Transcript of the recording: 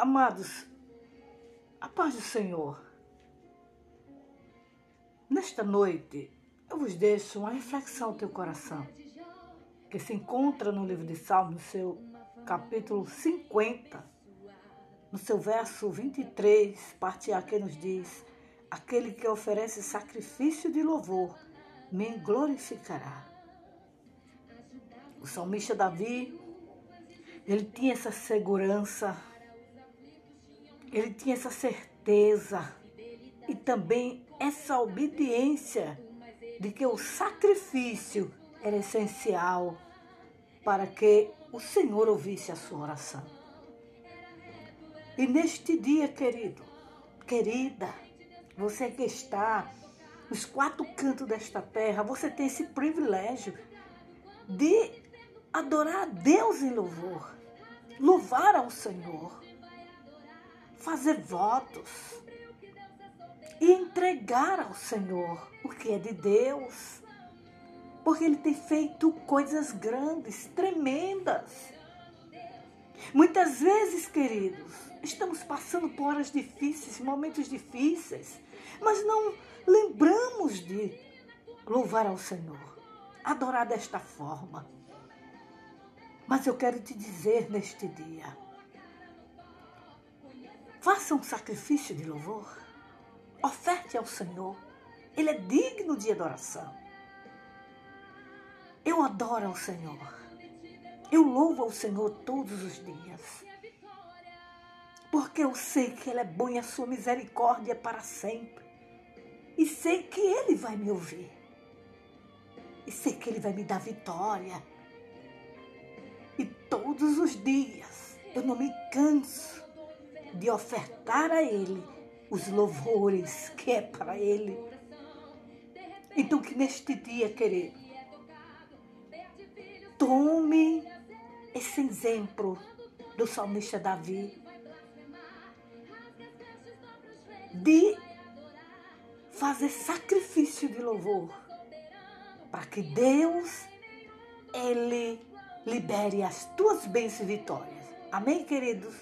Amados, a paz do Senhor. Nesta noite, eu vos deixo uma reflexão ao teu coração, que se encontra no livro de Salmos, no seu capítulo 50, no seu verso 23, parte A, que nos diz: Aquele que oferece sacrifício de louvor me glorificará. O salmista Davi, ele tinha essa segurança ele tinha essa certeza e também essa obediência de que o sacrifício era essencial para que o Senhor ouvisse a sua oração. E neste dia, querido, querida, você que está nos quatro cantos desta terra, você tem esse privilégio de adorar a Deus em louvor, louvar ao Senhor fazer votos e entregar ao Senhor o que é de Deus. Porque Ele tem feito coisas grandes, tremendas. Muitas vezes, queridos, estamos passando por horas difíceis, momentos difíceis, mas não lembramos de louvar ao Senhor, adorar desta forma. Mas eu quero te dizer neste dia, Faça um sacrifício de louvor. Oferte ao Senhor. Ele é digno de adoração. Eu adoro ao Senhor. Eu louvo ao Senhor todos os dias. Porque eu sei que Ele é bom e a sua misericórdia é para sempre. E sei que Ele vai me ouvir. E sei que Ele vai me dar vitória. E todos os dias eu não me canso de ofertar a Ele os louvores que é para Ele. Então, que neste dia, querido, tome esse exemplo do salmista Davi de fazer sacrifício de louvor para que Deus ele libere as tuas bênçãos e vitórias. Amém, queridos?